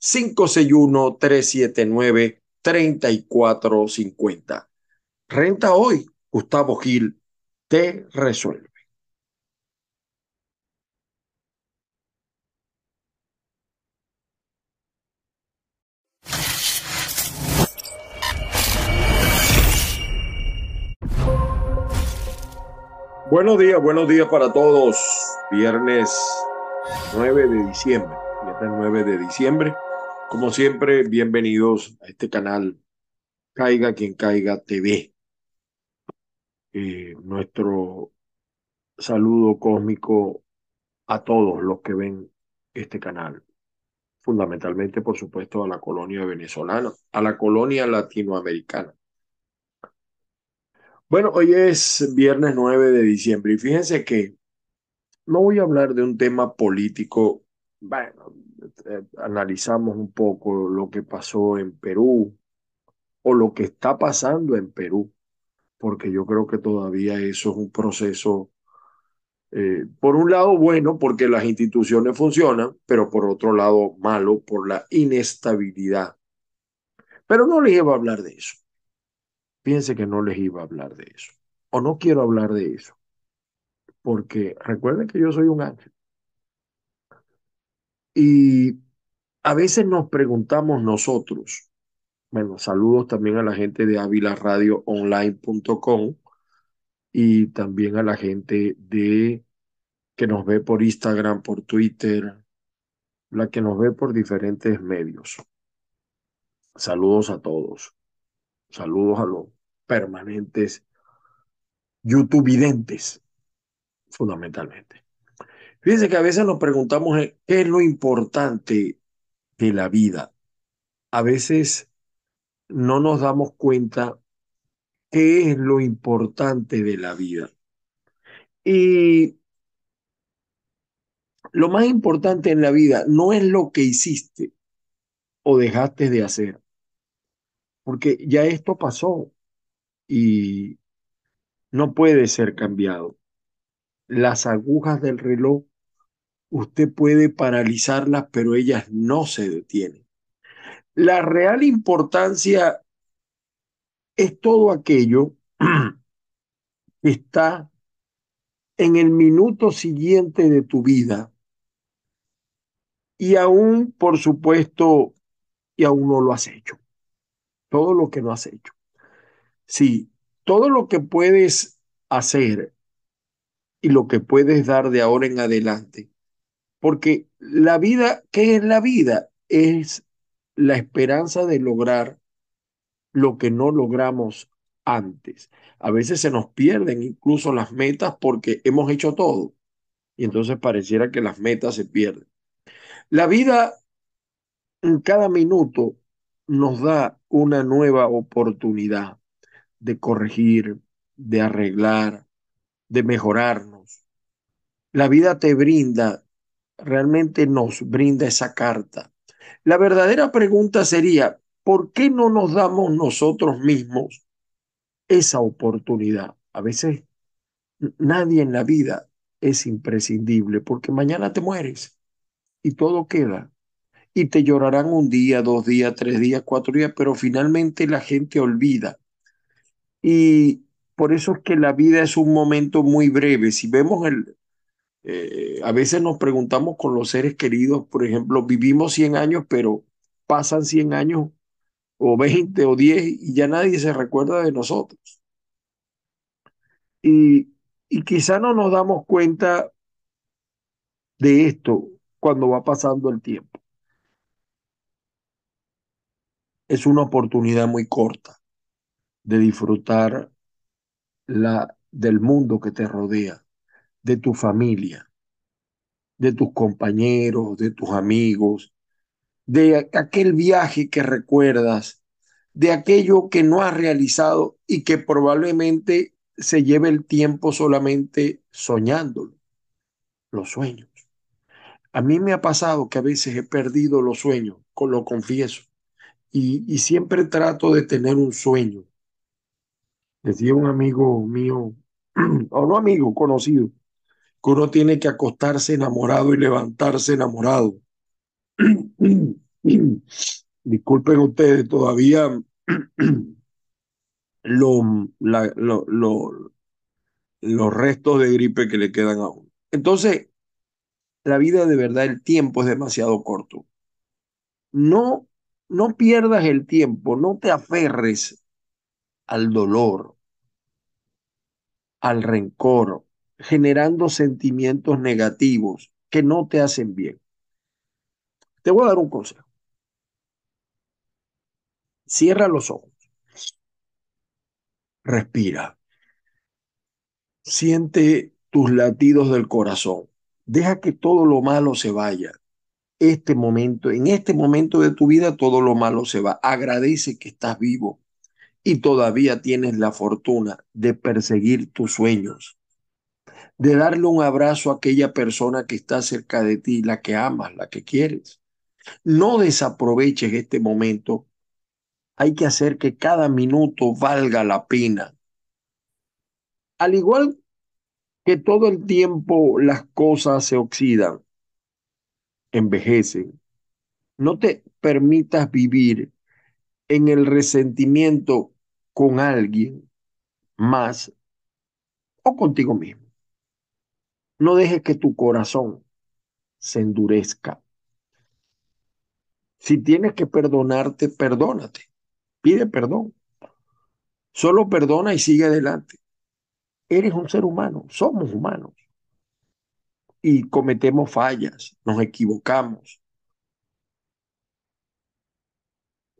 561-379-3450. Renta hoy, Gustavo Gil te resuelve. Buenos días, buenos días para todos. Viernes 9 de diciembre. Viernes 9 de diciembre. Como siempre, bienvenidos a este canal Caiga quien caiga TV. Eh, nuestro saludo cósmico a todos los que ven este canal. Fundamentalmente, por supuesto, a la colonia venezolana, a la colonia latinoamericana. Bueno, hoy es viernes 9 de diciembre y fíjense que no voy a hablar de un tema político. Bueno, eh, analizamos un poco lo que pasó en Perú o lo que está pasando en Perú, porque yo creo que todavía eso es un proceso, eh, por un lado bueno, porque las instituciones funcionan, pero por otro lado malo, por la inestabilidad. Pero no les iba a hablar de eso. Piense que no les iba a hablar de eso. O no quiero hablar de eso. Porque recuerden que yo soy un ángel. Y a veces nos preguntamos nosotros, bueno, saludos también a la gente de avilaradioonline.com y también a la gente de que nos ve por Instagram, por Twitter, la que nos ve por diferentes medios. Saludos a todos. Saludos a los permanentes youtubidentes, fundamentalmente. Fíjense que a veces nos preguntamos eh, qué es lo importante de la vida. A veces no nos damos cuenta qué es lo importante de la vida. Y lo más importante en la vida no es lo que hiciste o dejaste de hacer, porque ya esto pasó y no puede ser cambiado. Las agujas del reloj usted puede paralizarlas, pero ellas no se detienen. La real importancia es todo aquello que está en el minuto siguiente de tu vida y aún, por supuesto, y aún no lo has hecho. Todo lo que no has hecho. Sí, todo lo que puedes hacer y lo que puedes dar de ahora en adelante porque la vida, ¿qué es la vida? Es la esperanza de lograr lo que no logramos antes. A veces se nos pierden incluso las metas porque hemos hecho todo. Y entonces pareciera que las metas se pierden. La vida en cada minuto nos da una nueva oportunidad de corregir, de arreglar, de mejorarnos. La vida te brinda realmente nos brinda esa carta. La verdadera pregunta sería, ¿por qué no nos damos nosotros mismos esa oportunidad? A veces nadie en la vida es imprescindible porque mañana te mueres y todo queda. Y te llorarán un día, dos días, tres días, cuatro días, pero finalmente la gente olvida. Y por eso es que la vida es un momento muy breve. Si vemos el, eh, a veces nos preguntamos con los seres queridos, por ejemplo, vivimos 100 años, pero pasan 100 años o 20 o 10 y ya nadie se recuerda de nosotros. Y, y quizá no nos damos cuenta de esto cuando va pasando el tiempo. Es una oportunidad muy corta de disfrutar la, del mundo que te rodea de tu familia, de tus compañeros, de tus amigos, de aquel viaje que recuerdas, de aquello que no has realizado y que probablemente se lleve el tiempo solamente soñándolo, los sueños. A mí me ha pasado que a veces he perdido los sueños, lo confieso, y, y siempre trato de tener un sueño. Decía un amigo mío, o no amigo, conocido, que uno tiene que acostarse enamorado y levantarse enamorado. Disculpen ustedes, todavía los restos de gripe que le quedan a uno. Entonces, la vida de verdad, el tiempo es demasiado corto. No, no pierdas el tiempo, no te aferres al dolor, al rencor, generando sentimientos negativos que no te hacen bien. Te voy a dar un consejo. Cierra los ojos. Respira. Siente tus latidos del corazón. Deja que todo lo malo se vaya. Este momento, en este momento de tu vida, todo lo malo se va. Agradece que estás vivo y todavía tienes la fortuna de perseguir tus sueños, de darle un abrazo a aquella persona que está cerca de ti, la que amas, la que quieres. No desaproveches este momento. Hay que hacer que cada minuto valga la pena. Al igual que todo el tiempo las cosas se oxidan, envejecen. No te permitas vivir en el resentimiento con alguien más o contigo mismo. No dejes que tu corazón se endurezca. Si tienes que perdonarte, perdónate. Pide perdón. Solo perdona y sigue adelante. Eres un ser humano, somos humanos. Y cometemos fallas, nos equivocamos.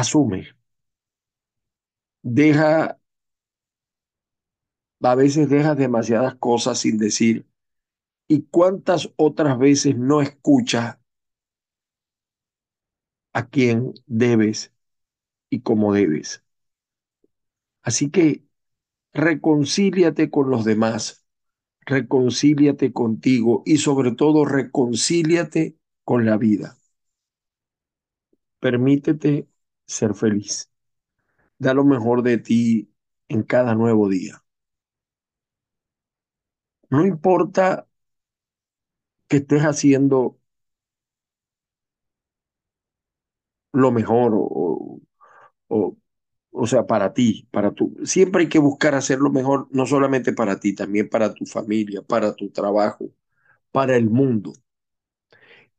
Asume. Deja, a veces dejas demasiadas cosas sin decir. ¿Y cuántas otras veces no escuchas a quien debes y cómo debes? Así que reconcíliate con los demás, reconcíliate contigo y sobre todo reconcíliate con la vida. Permítete ser feliz. Da lo mejor de ti en cada nuevo día. No importa que estés haciendo lo mejor o, o, o sea, para ti, para tú. Siempre hay que buscar hacer lo mejor, no solamente para ti, también para tu familia, para tu trabajo, para el mundo.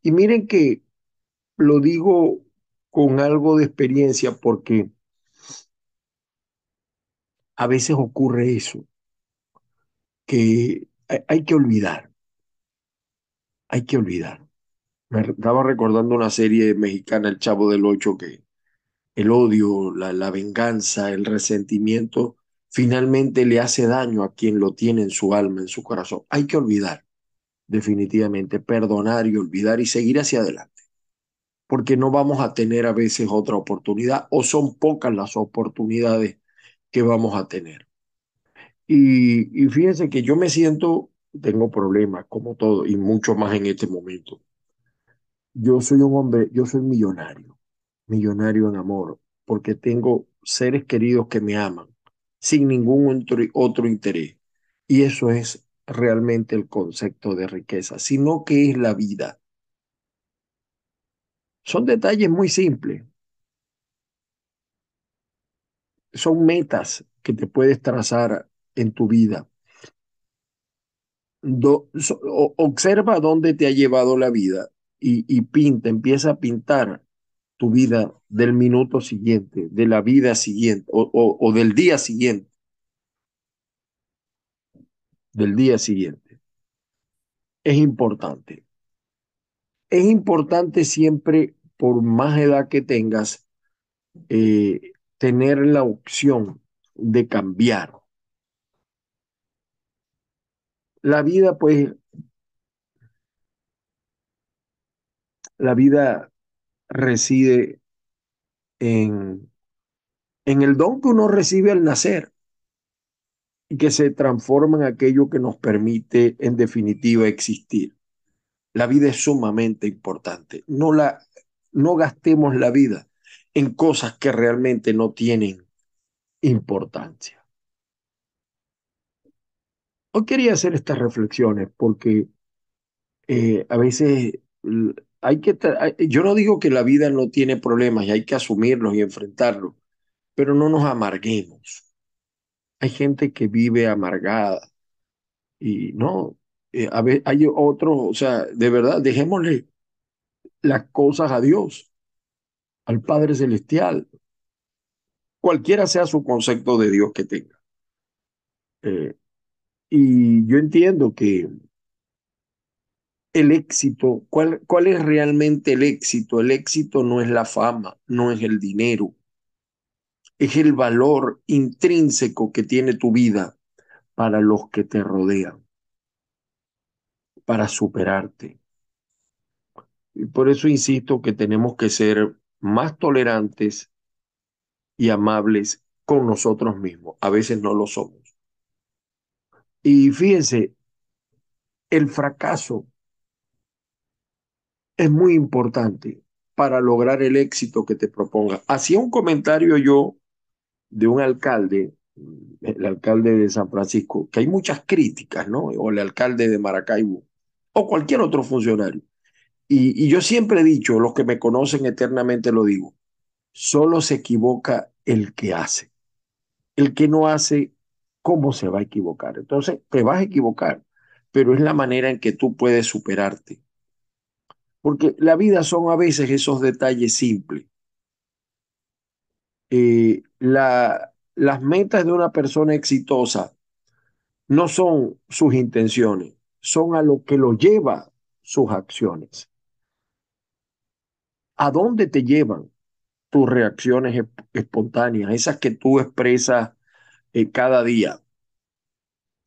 Y miren que lo digo con algo de experiencia porque a veces ocurre eso, que hay que olvidar, hay que olvidar. Me estaba recordando una serie mexicana, El Chavo del Ocho, que el odio, la, venganza, el resentimiento, finalmente le hace daño a quien lo tiene en su alma, en su corazón. Hay que olvidar, definitivamente, perdonar y olvidar y seguir hacia adelante, porque no vamos a tener a veces otra oportunidad o son pocas las oportunidades que vamos a tener. Y, y fíjense que yo me siento, tengo problemas como todo y mucho más en este momento. Yo soy un hombre, yo soy millonario millonario en amor, porque tengo seres queridos que me aman sin ningún otro, interés. Y eso es realmente el concepto de riqueza, sino que es la vida. Son detalles muy simples. Son metas que te puedes trazar en tu vida. Observa dónde te ha llevado la vida y, pinta, empieza a pintar tu vida del minuto siguiente, de la vida siguiente o, o, del día siguiente. Del día siguiente. Es importante. Es importante siempre, por más edad que tengas, eh, tener la opción de cambiar. La vida, pues, la vida reside en, en el don que uno recibe al nacer y que se transforma en aquello que nos permite, en definitiva, existir. La vida es sumamente importante. No, la, no gastemos la vida en cosas que realmente no tienen importancia. Hoy quería hacer estas reflexiones porque eh, a veces hay que, yo no digo que la vida no tiene problemas y hay que asumirlos y enfrentarlos, pero no nos amarguemos. Hay gente que vive amargada y no, eh, a ver, hay otros, o sea, de verdad, dejémosle las cosas a Dios, al Padre Celestial, cualquiera sea su concepto de Dios que tenga. Eh, y yo entiendo que el éxito, ¿cuál, ¿cuál es realmente el éxito? El éxito no es la fama, no es el dinero, es el valor intrínseco que tiene tu vida para los que te rodean, para superarte. Y por eso insisto que tenemos que ser más tolerantes y amables con nosotros mismos. A veces no lo somos. Y fíjense, el fracaso es muy importante para lograr el éxito que te proponga. Hacía un comentario yo de un alcalde, el alcalde de San Francisco, que hay muchas críticas, ¿no? O el alcalde de Maracaibo, o cualquier otro funcionario. Y, y yo siempre he dicho, los que me conocen eternamente lo digo, solo se equivoca el que hace. El que no hace, ¿cómo se va a equivocar? Entonces, te vas a equivocar, pero es la manera en que tú puedes superarte. Porque la vida son a veces esos detalles simples. Eh, la, las metas de una persona exitosa no son sus intenciones, son a lo que lo lleva sus acciones. ¿A dónde te llevan tus reacciones espontáneas, esas que tú expresas eh, cada día?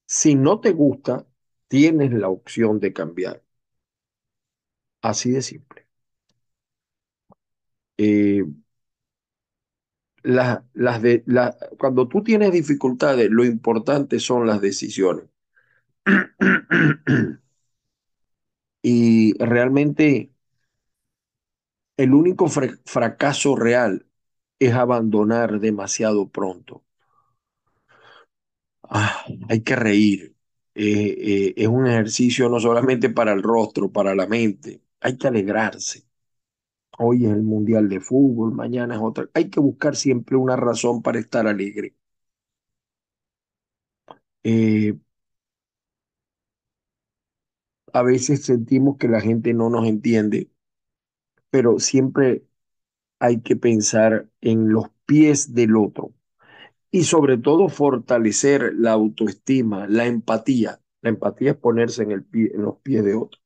Si no te gusta, tienes la opción de cambiar. Así de simple. Eh, de, cuando tú tienes dificultades, lo importante son las decisiones. y realmente el único fracaso real es abandonar demasiado pronto. Ah, hay que reír. Eh, eh, es un ejercicio no solamente para el rostro, para la mente. Hay que alegrarse. Hoy es el Mundial de Fútbol, mañana es otra. Hay que buscar siempre una razón para estar alegre. Eh, a veces sentimos que la gente no nos entiende, pero siempre hay que pensar en los pies del otro y sobre todo fortalecer la autoestima, la empatía. La empatía es ponerse en, los pies de otro.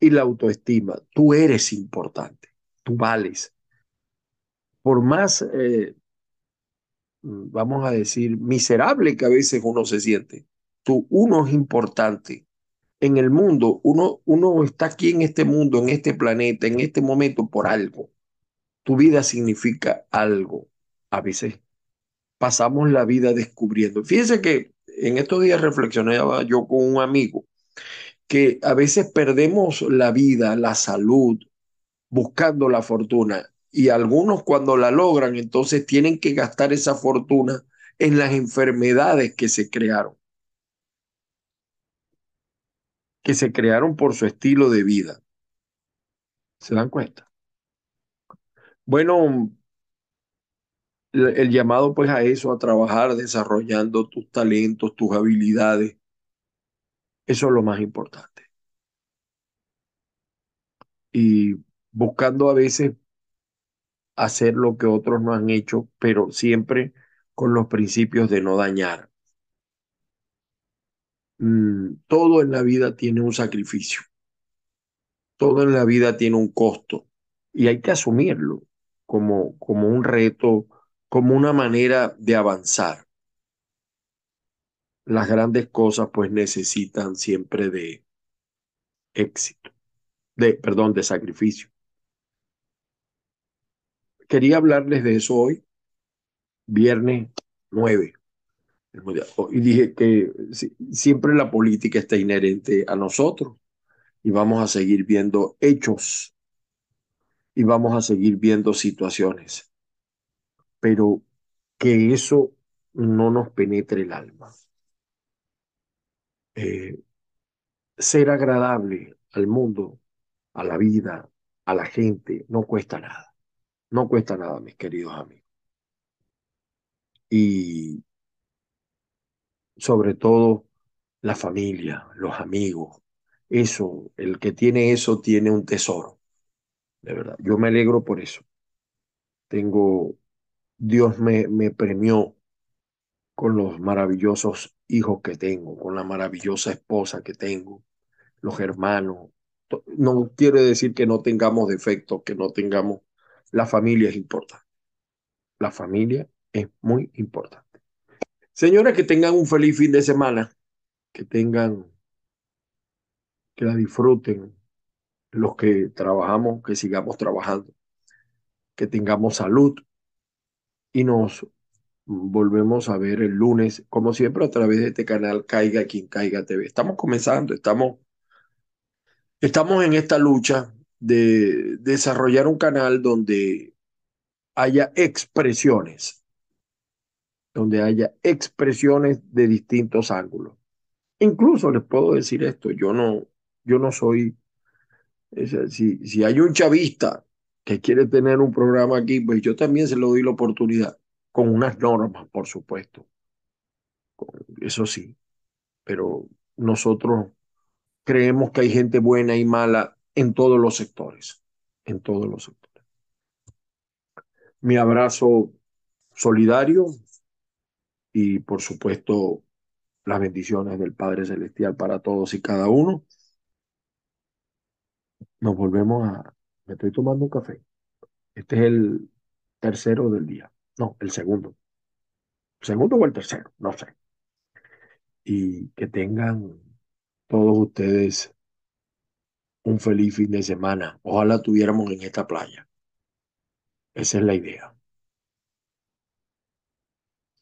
Y la autoestima, tú eres importante, tú vales. Por más, eh, vamos a decir, miserable que a veces uno se siente, tú, uno es importante. En el mundo, uno, uno está aquí en este mundo, en este planeta, en este momento por algo. Tu vida significa algo. A veces pasamos la vida descubriendo. Fíjense que en estos días reflexionaba yo con un amigo que a veces perdemos la vida, la salud, buscando la fortuna. Y algunos cuando la logran, entonces tienen que gastar esa fortuna en las enfermedades que se crearon. Que se crearon por su estilo de vida. ¿Se dan cuenta? Bueno, el, llamado pues a eso, a trabajar desarrollando tus talentos, tus habilidades, eso es lo más importante. Y buscando a veces hacer lo que otros no han hecho, pero siempre con los principios de no dañar. Mm, todo en la vida tiene un sacrificio. Todo en la vida tiene un costo y hay que asumirlo como, como un reto, como una manera de avanzar. Las grandes cosas pues necesitan siempre de éxito, de, perdón, de sacrificio. quería hablarles de eso hoy, viernes 9. Y dije que siempre la política está inherente a nosotros y vamos a seguir viendo hechos y vamos a seguir viendo situaciones, pero que eso no nos penetre el alma. Eh, ser agradable al mundo, a la vida, a la gente, no cuesta nada. No cuesta nada, mis queridos amigos. Y sobre todo la familia, los amigos. Eso, el que tiene eso tiene un tesoro. De verdad, yo me alegro por eso. Tengo, Dios me, me premió con los maravillosos hijos que tengo, con la maravillosa esposa que tengo, los hermanos. No quiere decir que no tengamos defectos, que no tengamos... La familia es importante. La familia es muy importante. Señores, que tengan un feliz fin de semana, que tengan, que la disfruten, los que trabajamos, que sigamos trabajando, que tengamos salud y nos volvemos a ver el lunes, como siempre, a través de este canal Caiga quien Caiga TV. Estamos comenzando, estamos, estamos en esta lucha de desarrollar un canal donde haya expresiones, donde haya expresiones de distintos ángulos. Incluso les puedo decir esto, yo no, yo no soy, si, si hay un chavista que quiere tener un programa aquí, pues yo también se lo doy la oportunidad con unas normas, por supuesto. Eso sí, pero nosotros creemos que hay gente buena y mala en todos los sectores, en todos los sectores. Mi abrazo solidario y por supuesto las bendiciones del Padre Celestial para todos y cada uno. Nos volvemos a... Me estoy tomando un café. Este es el tercero del día. No, el segundo. segundo o el tercero, no sé. Y que tengan todos ustedes un feliz fin de semana. Ojalá tuviéramos en esta playa. Esa es la idea.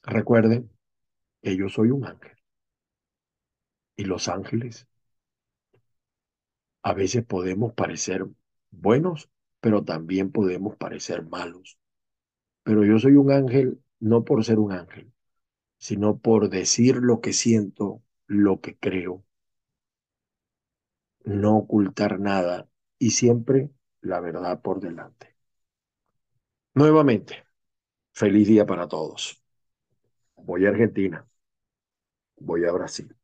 Recuerden que yo soy un ángel. Y los ángeles a veces podemos parecer buenos, pero también podemos parecer malos. Pero yo soy un ángel no por ser un ángel, sino por decir lo que siento, lo que creo, no ocultar nada y siempre la verdad por delante. Nuevamente, feliz día para todos. Voy a Argentina, voy a Brasil.